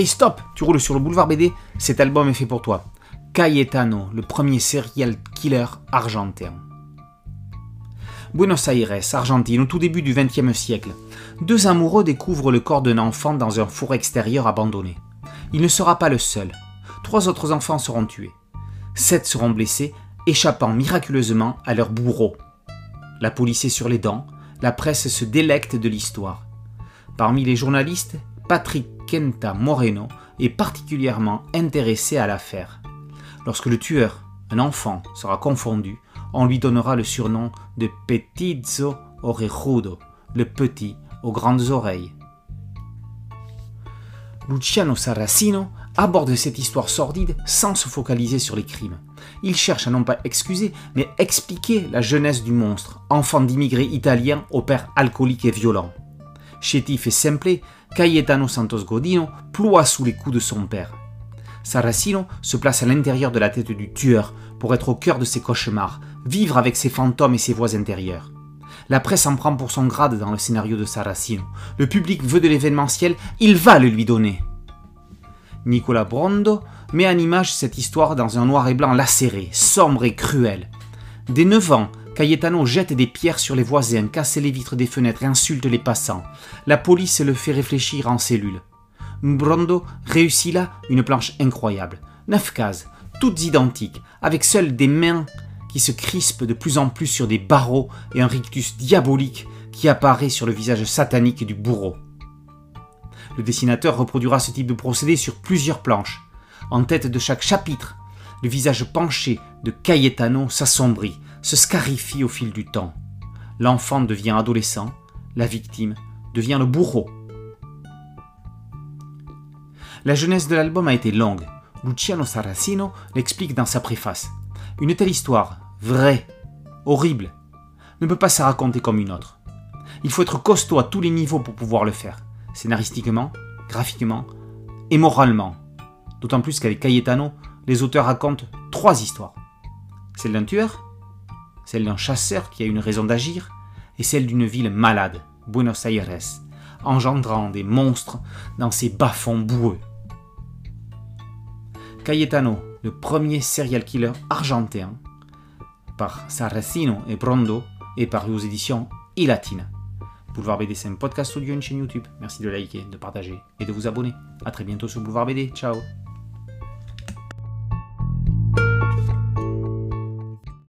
Hey stop Tu roules sur le boulevard BD Cet album est fait pour toi. Cayetano, le premier serial killer argentin. Buenos Aires, Argentine, au tout début du XXe siècle. Deux amoureux découvrent le corps d'un enfant dans un four extérieur abandonné. Il ne sera pas le seul. Trois autres enfants seront tués. Sept seront blessés, échappant miraculeusement à leur bourreau. La police est sur les dents, la presse se délecte de l'histoire. Parmi les journalistes, Patrick Kenta Moreno est particulièrement intéressé à l'affaire. Lorsque le tueur, un enfant, sera confondu, on lui donnera le surnom de Petizzo Orejudo, le petit aux grandes oreilles. Luciano Saracino aborde cette histoire sordide sans se focaliser sur les crimes. Il cherche à non pas excuser, mais expliquer la jeunesse du monstre, enfant d'immigrés italiens au père alcoolique et violent. Chétif et simplé, Cayetano Santos Godino ploie sous les coups de son père. Saracino se place à l'intérieur de la tête du tueur pour être au cœur de ses cauchemars, vivre avec ses fantômes et ses voix intérieures. La presse en prend pour son grade dans le scénario de Saracino. Le public veut de l'événementiel, il va le lui donner. Nicolas Brondo met en image cette histoire dans un noir et blanc lacéré, sombre et cruel. Dès 9 ans, Cayetano jette des pierres sur les voisins, casse les vitres des fenêtres et insulte les passants. La police le fait réfléchir en cellule. Brondo réussit là une planche incroyable. Neuf cases, toutes identiques, avec seules des mains qui se crispent de plus en plus sur des barreaux et un rictus diabolique qui apparaît sur le visage satanique du bourreau. Le dessinateur reproduira ce type de procédé sur plusieurs planches. En tête de chaque chapitre, le visage penché de Cayetano s'assombrit, se scarifie au fil du temps. L'enfant devient adolescent, la victime devient le bourreau. La jeunesse de l'album a été longue. Luciano Saracino l'explique dans sa préface. Une telle histoire, vraie, horrible, ne peut pas se raconter comme une autre. Il faut être costaud à tous les niveaux pour pouvoir le faire scénaristiquement, graphiquement et moralement. D'autant plus qu'avec Cayetano, les auteurs racontent trois histoires. Celle d'un tueur, celle d'un chasseur qui a une raison d'agir, et celle d'une ville malade, Buenos Aires, engendrant des monstres dans ses bas-fonds boueux. Cayetano, le premier serial killer argentin, par Saracino et Brondo, est paru aux éditions Ilatina. Boulevard BD, c'est un podcast audio, une chaîne YouTube. Merci de liker, de partager et de vous abonner. A très bientôt sur Boulevard BD. Ciao